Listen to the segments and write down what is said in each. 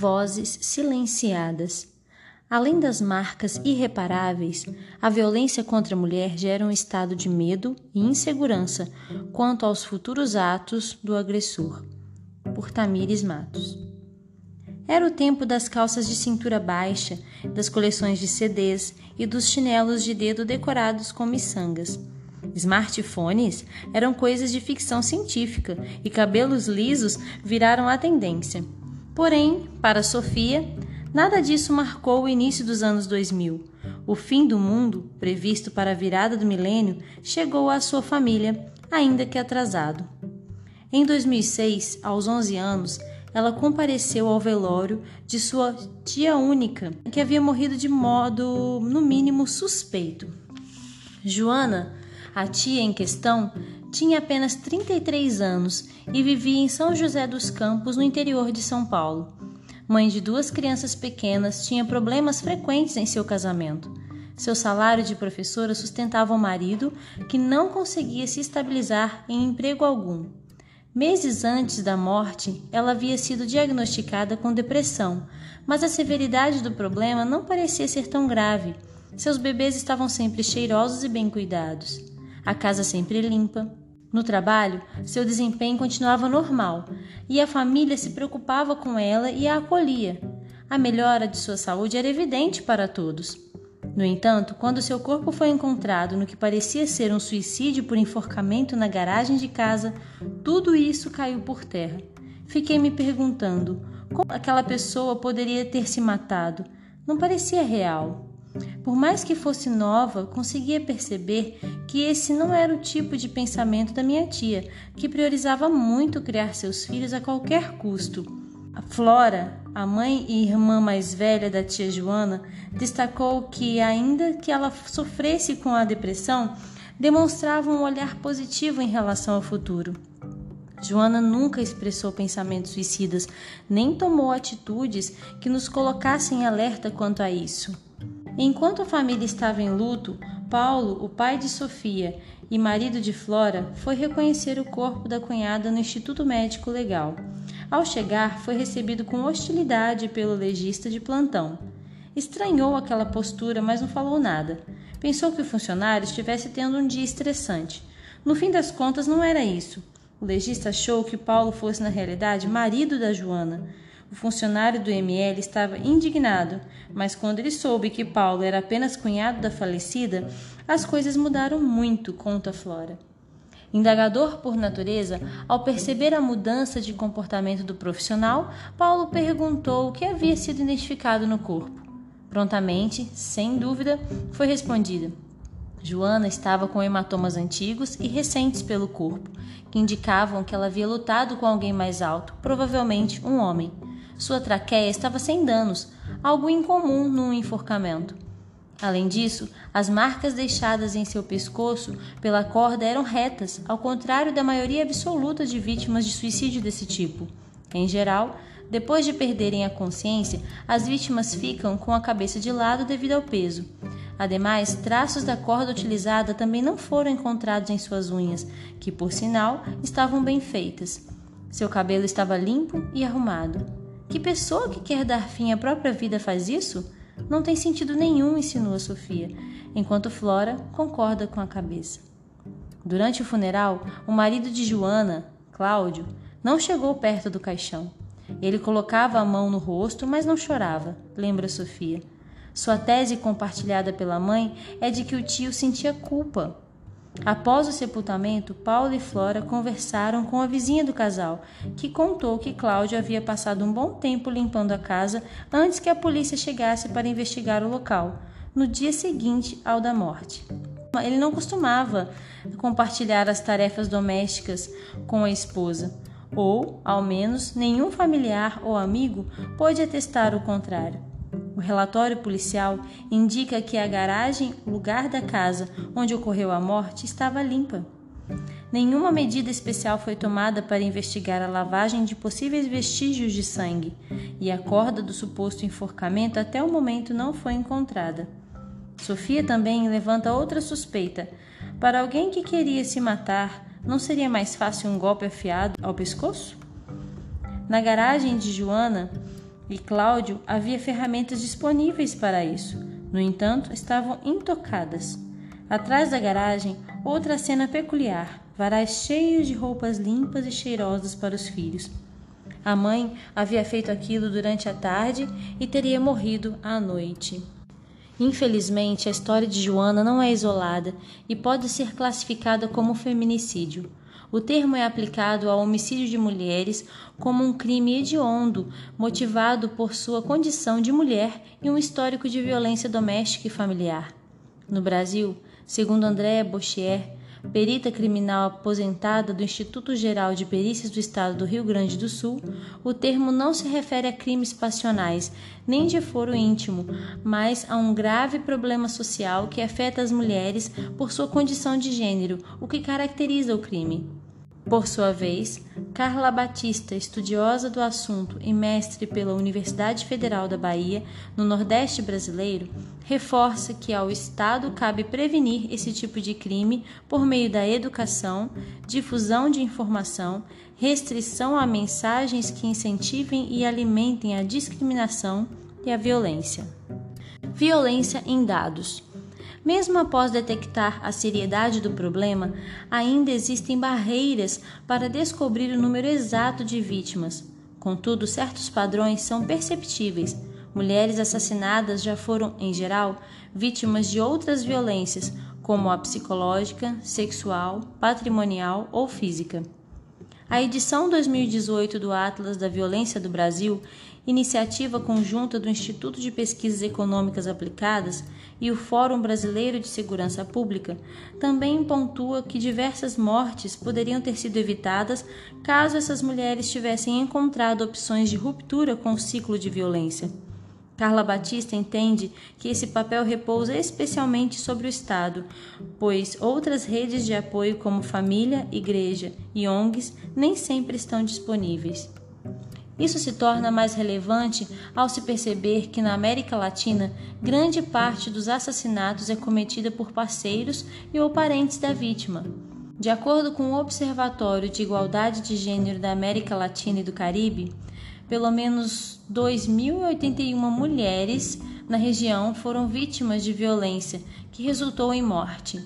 vozes silenciadas. Além das marcas irreparáveis, a violência contra a mulher gera um estado de medo e insegurança quanto aos futuros atos do agressor. Por Tamires Matos. Era o tempo das calças de cintura baixa, das coleções de CDs e dos chinelos de dedo decorados com miçangas. Smartphones eram coisas de ficção científica e cabelos lisos viraram a tendência. Porém, para Sofia, nada disso marcou o início dos anos 2000. O fim do mundo, previsto para a virada do milênio, chegou à sua família, ainda que atrasado. Em 2006, aos 11 anos, ela compareceu ao velório de sua tia única, que havia morrido de modo, no mínimo, suspeito. Joana, a tia em questão, tinha apenas 33 anos e vivia em São José dos Campos, no interior de São Paulo. Mãe de duas crianças pequenas, tinha problemas frequentes em seu casamento. Seu salário de professora sustentava o marido, que não conseguia se estabilizar em emprego algum. Meses antes da morte, ela havia sido diagnosticada com depressão, mas a severidade do problema não parecia ser tão grave. Seus bebês estavam sempre cheirosos e bem cuidados a casa sempre limpa. No trabalho, seu desempenho continuava normal e a família se preocupava com ela e a acolhia. A melhora de sua saúde era evidente para todos. No entanto, quando seu corpo foi encontrado no que parecia ser um suicídio por enforcamento na garagem de casa, tudo isso caiu por terra. Fiquei me perguntando como aquela pessoa poderia ter se matado. Não parecia real. Por mais que fosse nova, conseguia perceber que esse não era o tipo de pensamento da minha tia, que priorizava muito criar seus filhos a qualquer custo. A Flora, a mãe e irmã mais velha da tia Joana, destacou que, ainda que ela sofresse com a depressão, demonstrava um olhar positivo em relação ao futuro. Joana nunca expressou pensamentos suicidas, nem tomou atitudes que nos colocassem em alerta quanto a isso. Enquanto a família estava em luto, Paulo, o pai de Sofia e marido de Flora, foi reconhecer o corpo da cunhada no Instituto Médico Legal. Ao chegar, foi recebido com hostilidade pelo legista de plantão. Estranhou aquela postura, mas não falou nada. Pensou que o funcionário estivesse tendo um dia estressante. No fim das contas, não era isso. O legista achou que Paulo fosse, na realidade, marido da Joana. O funcionário do ML estava indignado, mas quando ele soube que Paulo era apenas cunhado da falecida, as coisas mudaram muito, conta Flora. Indagador por natureza, ao perceber a mudança de comportamento do profissional, Paulo perguntou o que havia sido identificado no corpo. Prontamente, sem dúvida, foi respondida. Joana estava com hematomas antigos e recentes pelo corpo, que indicavam que ela havia lutado com alguém mais alto, provavelmente um homem. Sua traqueia estava sem danos, algo incomum num enforcamento. Além disso, as marcas deixadas em seu pescoço pela corda eram retas, ao contrário da maioria absoluta de vítimas de suicídio desse tipo. Em geral, depois de perderem a consciência, as vítimas ficam com a cabeça de lado devido ao peso. Ademais, traços da corda utilizada também não foram encontrados em suas unhas, que, por sinal, estavam bem feitas. Seu cabelo estava limpo e arrumado. Que pessoa que quer dar fim à própria vida faz isso? Não tem sentido nenhum, insinua Sofia, enquanto Flora concorda com a cabeça. Durante o funeral, o marido de Joana, Cláudio, não chegou perto do caixão. Ele colocava a mão no rosto, mas não chorava, lembra Sofia. Sua tese compartilhada pela mãe é de que o tio sentia culpa Após o sepultamento, Paulo e Flora conversaram com a vizinha do casal, que contou que Cláudio havia passado um bom tempo limpando a casa antes que a polícia chegasse para investigar o local, no dia seguinte ao da morte. Ele não costumava compartilhar as tarefas domésticas com a esposa, ou, ao menos, nenhum familiar ou amigo pôde atestar o contrário. O relatório policial indica que a garagem, lugar da casa onde ocorreu a morte, estava limpa. Nenhuma medida especial foi tomada para investigar a lavagem de possíveis vestígios de sangue, e a corda do suposto enforcamento até o momento não foi encontrada. Sofia também levanta outra suspeita. Para alguém que queria se matar, não seria mais fácil um golpe afiado ao pescoço? Na garagem de Joana, e Cláudio havia ferramentas disponíveis para isso. No entanto, estavam intocadas. Atrás da garagem, outra cena peculiar: varais cheios de roupas limpas e cheirosas para os filhos. A mãe havia feito aquilo durante a tarde e teria morrido à noite. Infelizmente, a história de Joana não é isolada e pode ser classificada como feminicídio. O termo é aplicado ao homicídio de mulheres como um crime hediondo, motivado por sua condição de mulher e um histórico de violência doméstica e familiar. No Brasil, segundo Andréa Bochier, perita criminal aposentada do Instituto Geral de Perícias do Estado do Rio Grande do Sul, o termo não se refere a crimes passionais, nem de foro íntimo, mas a um grave problema social que afeta as mulheres por sua condição de gênero, o que caracteriza o crime. Por sua vez, Carla Batista, estudiosa do assunto e mestre pela Universidade Federal da Bahia, no Nordeste brasileiro, reforça que ao Estado cabe prevenir esse tipo de crime por meio da educação, difusão de informação, restrição a mensagens que incentivem e alimentem a discriminação e a violência. Violência em dados. Mesmo após detectar a seriedade do problema, ainda existem barreiras para descobrir o número exato de vítimas. Contudo, certos padrões são perceptíveis. Mulheres assassinadas já foram, em geral, vítimas de outras violências, como a psicológica, sexual, patrimonial ou física. A edição 2018 do Atlas da Violência do Brasil, iniciativa conjunta do Instituto de Pesquisas Econômicas Aplicadas e o Fórum Brasileiro de Segurança Pública, também pontua que diversas mortes poderiam ter sido evitadas caso essas mulheres tivessem encontrado opções de ruptura com o ciclo de violência. Carla Batista entende que esse papel repousa especialmente sobre o Estado, pois outras redes de apoio como família, igreja e ONGs nem sempre estão disponíveis. Isso se torna mais relevante ao se perceber que na América Latina, grande parte dos assassinatos é cometida por parceiros e ou parentes da vítima. De acordo com o Observatório de Igualdade de Gênero da América Latina e do Caribe, pelo menos 2.081 mulheres na região foram vítimas de violência que resultou em morte.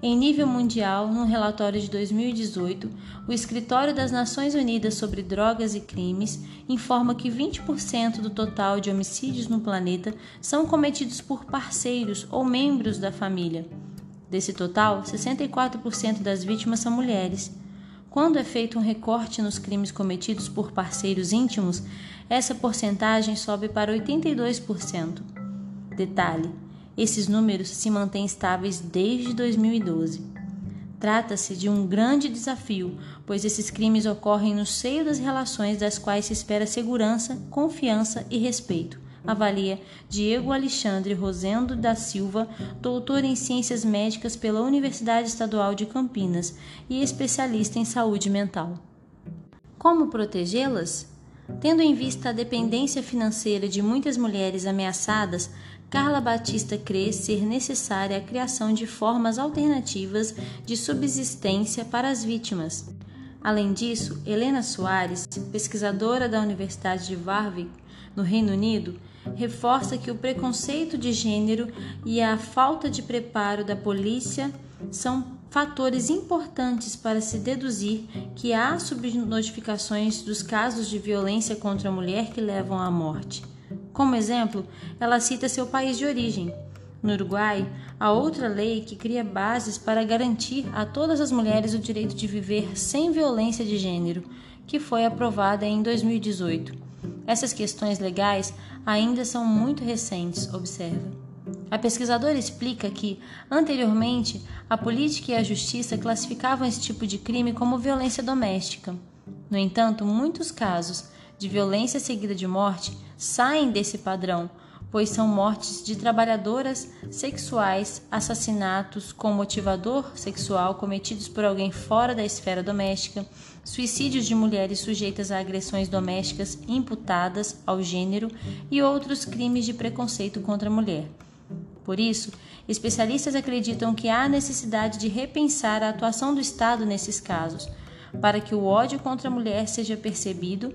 Em nível mundial, num relatório de 2018, o Escritório das Nações Unidas sobre Drogas e Crimes informa que 20% do total de homicídios no planeta são cometidos por parceiros ou membros da família. Desse total, 64% das vítimas são mulheres. Quando é feito um recorte nos crimes cometidos por parceiros íntimos, essa porcentagem sobe para 82%. Detalhe: esses números se mantêm estáveis desde 2012. Trata-se de um grande desafio, pois esses crimes ocorrem no seio das relações das quais se espera segurança, confiança e respeito avalia Diego Alexandre Rosendo da Silva, doutor em Ciências Médicas pela Universidade Estadual de Campinas e especialista em saúde mental. Como protegê-las? Tendo em vista a dependência financeira de muitas mulheres ameaçadas, Carla Batista crê ser necessária a criação de formas alternativas de subsistência para as vítimas. Além disso, Helena Soares, pesquisadora da Universidade de Warwick, no Reino Unido, reforça que o preconceito de gênero e a falta de preparo da polícia são fatores importantes para se deduzir que há subnotificações dos casos de violência contra a mulher que levam à morte. Como exemplo, ela cita seu país de origem. No Uruguai, há outra lei que cria bases para garantir a todas as mulheres o direito de viver sem violência de gênero, que foi aprovada em 2018. Essas questões legais ainda são muito recentes, observa. A pesquisadora explica que, anteriormente, a política e a justiça classificavam esse tipo de crime como violência doméstica. No entanto, muitos casos de violência seguida de morte saem desse padrão, pois são mortes de trabalhadoras sexuais, assassinatos com motivador sexual cometidos por alguém fora da esfera doméstica, suicídios de mulheres sujeitas a agressões domésticas imputadas ao gênero e outros crimes de preconceito contra a mulher. Por isso, especialistas acreditam que há necessidade de repensar a atuação do Estado nesses casos, para que o ódio contra a mulher seja percebido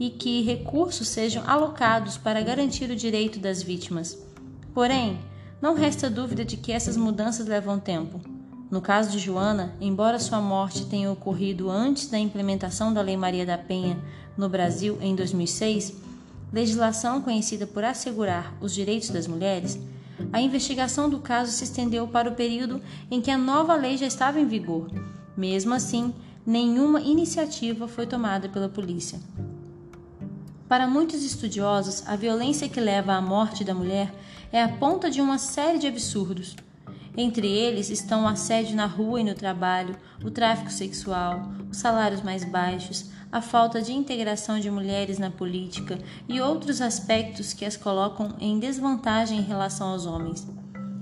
e que recursos sejam alocados para garantir o direito das vítimas. Porém, não resta dúvida de que essas mudanças levam tempo. No caso de Joana, embora sua morte tenha ocorrido antes da implementação da Lei Maria da Penha no Brasil em 2006, legislação conhecida por assegurar os direitos das mulheres, a investigação do caso se estendeu para o período em que a nova lei já estava em vigor. Mesmo assim, nenhuma iniciativa foi tomada pela polícia. Para muitos estudiosos, a violência que leva à morte da mulher é a ponta de uma série de absurdos. Entre eles estão o assédio na rua e no trabalho, o tráfico sexual, os salários mais baixos, a falta de integração de mulheres na política e outros aspectos que as colocam em desvantagem em relação aos homens.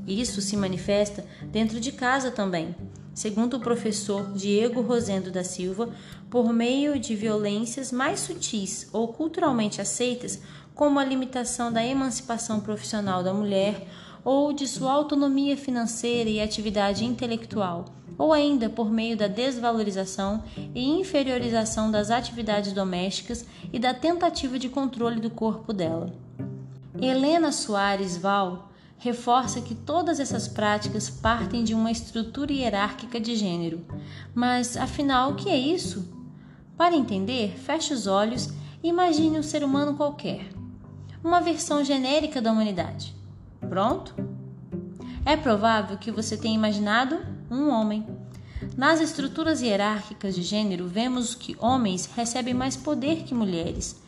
Isso se manifesta dentro de casa também segundo o professor Diego Rosendo da Silva, por meio de violências mais sutis ou culturalmente aceitas, como a limitação da emancipação profissional da mulher ou de sua autonomia financeira e atividade intelectual, ou ainda por meio da desvalorização e inferiorização das atividades domésticas e da tentativa de controle do corpo dela. Helena Soares Val reforça que todas essas práticas partem de uma estrutura hierárquica de gênero. Mas, afinal, o que é isso? Para entender, feche os olhos e imagine um ser humano qualquer. Uma versão genérica da humanidade. Pronto? É provável que você tenha imaginado um homem. Nas estruturas hierárquicas de gênero, vemos que homens recebem mais poder que mulheres.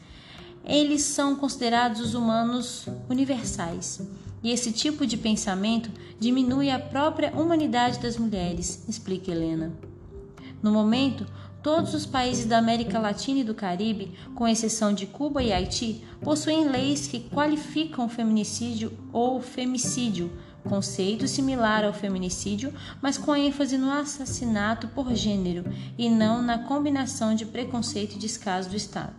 Eles são considerados os humanos universais e esse tipo de pensamento diminui a própria humanidade das mulheres, explica Helena. No momento, todos os países da América Latina e do Caribe, com exceção de Cuba e Haiti, possuem leis que qualificam feminicídio ou femicídio, conceito similar ao feminicídio, mas com ênfase no assassinato por gênero e não na combinação de preconceito e descaso do Estado,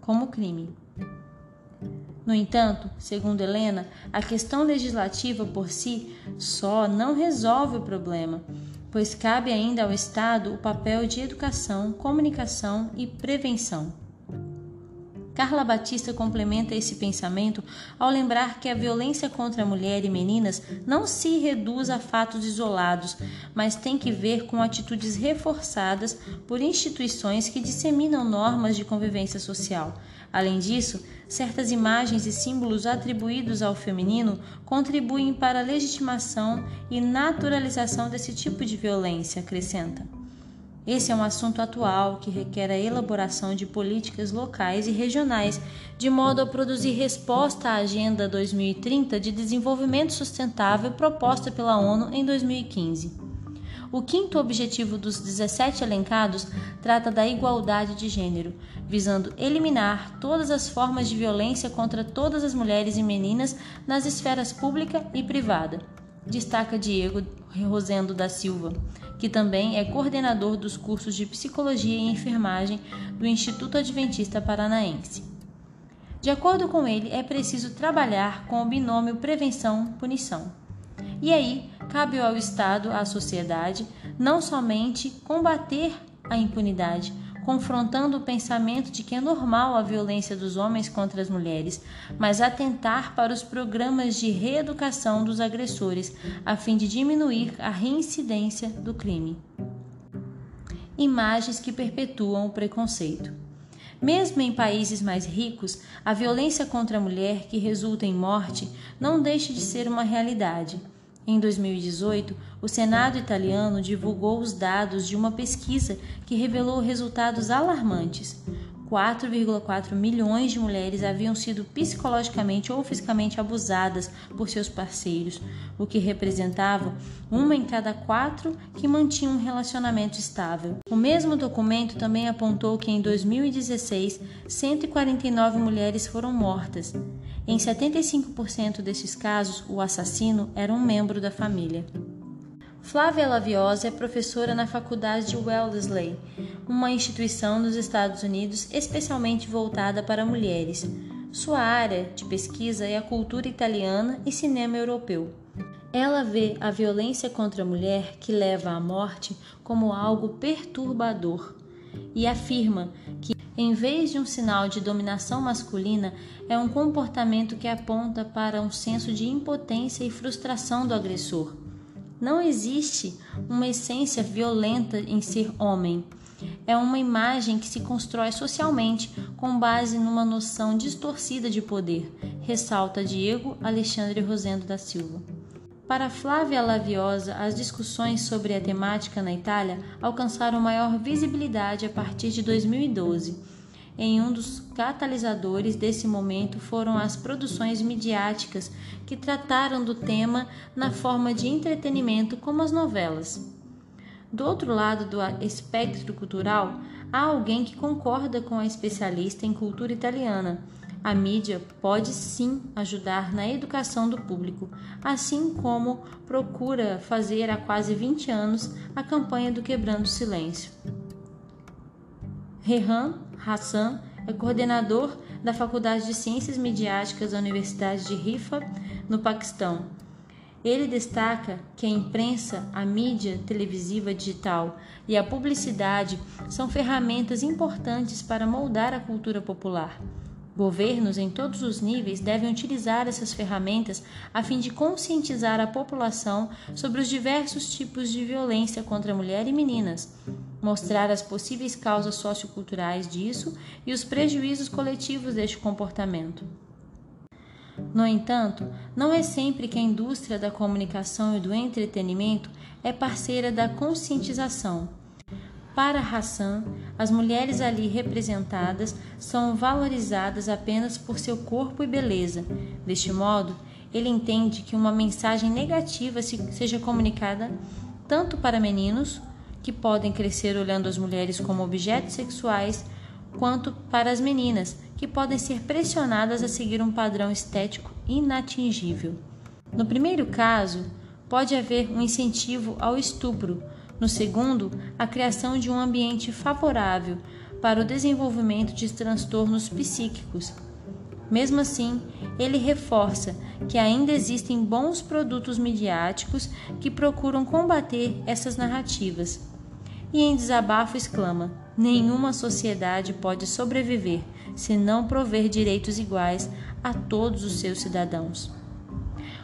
como crime. No entanto, segundo Helena, a questão legislativa por si só não resolve o problema, pois cabe ainda ao Estado o papel de educação, comunicação e prevenção. Carla Batista complementa esse pensamento ao lembrar que a violência contra a mulher e meninas não se reduz a fatos isolados, mas tem que ver com atitudes reforçadas por instituições que disseminam normas de convivência social. Além disso, certas imagens e símbolos atribuídos ao feminino contribuem para a legitimação e naturalização desse tipo de violência, acrescenta. Esse é um assunto atual que requer a elaboração de políticas locais e regionais, de modo a produzir resposta à Agenda 2030 de Desenvolvimento Sustentável proposta pela ONU em 2015. O quinto objetivo dos 17 elencados trata da igualdade de gênero, visando eliminar todas as formas de violência contra todas as mulheres e meninas nas esferas pública e privada. Destaca Diego Rosendo da Silva que também é coordenador dos cursos de Psicologia e Enfermagem do Instituto Adventista Paranaense. De acordo com ele, é preciso trabalhar com o binômio prevenção-punição. E aí, cabe ao Estado, à sociedade, não somente combater a impunidade, confrontando o pensamento de que é normal a violência dos homens contra as mulheres, mas atentar para os programas de reeducação dos agressores, a fim de diminuir a reincidência do crime. Imagens que perpetuam o preconceito. Mesmo em países mais ricos, a violência contra a mulher que resulta em morte não deixa de ser uma realidade. Em 2018, o Senado italiano divulgou os dados de uma pesquisa que revelou resultados alarmantes. 4,4 milhões de mulheres haviam sido psicologicamente ou fisicamente abusadas por seus parceiros, o que representava uma em cada quatro que mantinha um relacionamento estável. O mesmo documento também apontou que em 2016, 149 mulheres foram mortas. Em 75% desses casos, o assassino era um membro da família. Flávia Laviosa é professora na Faculdade de Wellesley, uma instituição nos Estados Unidos especialmente voltada para mulheres. Sua área de pesquisa é a cultura italiana e cinema europeu. Ela vê a violência contra a mulher que leva à morte como algo perturbador e afirma que em vez de um sinal de dominação masculina, é um comportamento que aponta para um senso de impotência e frustração do agressor. Não existe uma essência violenta em ser homem. É uma imagem que se constrói socialmente com base numa noção distorcida de poder, ressalta Diego Alexandre Rosendo da Silva. Para Flávia Laviosa, as discussões sobre a temática na Itália alcançaram maior visibilidade a partir de 2012. Em um dos catalisadores desse momento foram as produções midiáticas que trataram do tema na forma de entretenimento, como as novelas. Do outro lado do espectro cultural, há alguém que concorda com a especialista em cultura italiana a mídia pode sim ajudar na educação do público, assim como procura fazer há quase 20 anos a campanha do Quebrando o Silêncio. Rehan Hassan é coordenador da Faculdade de Ciências Midiáticas da Universidade de Rifa, no Paquistão. Ele destaca que a imprensa, a mídia televisiva digital e a publicidade são ferramentas importantes para moldar a cultura popular. Governos em todos os níveis devem utilizar essas ferramentas a fim de conscientizar a população sobre os diversos tipos de violência contra a mulher e meninas, mostrar as possíveis causas socioculturais disso e os prejuízos coletivos deste comportamento. No entanto, não é sempre que a indústria da comunicação e do entretenimento é parceira da conscientização. Para Hassan, as mulheres ali representadas são valorizadas apenas por seu corpo e beleza. Deste modo, ele entende que uma mensagem negativa seja comunicada tanto para meninos, que podem crescer olhando as mulheres como objetos sexuais, quanto para as meninas, que podem ser pressionadas a seguir um padrão estético inatingível. No primeiro caso, pode haver um incentivo ao estupro no segundo, a criação de um ambiente favorável para o desenvolvimento de transtornos psíquicos. Mesmo assim, ele reforça que ainda existem bons produtos midiáticos que procuram combater essas narrativas. E em desabafo exclama: nenhuma sociedade pode sobreviver se não prover direitos iguais a todos os seus cidadãos.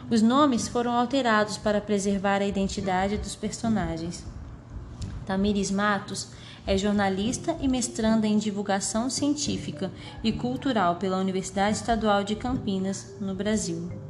Os nomes foram alterados para preservar a identidade dos personagens. Tamires Matos é jornalista e mestranda em divulgação científica e cultural pela Universidade Estadual de Campinas, no Brasil.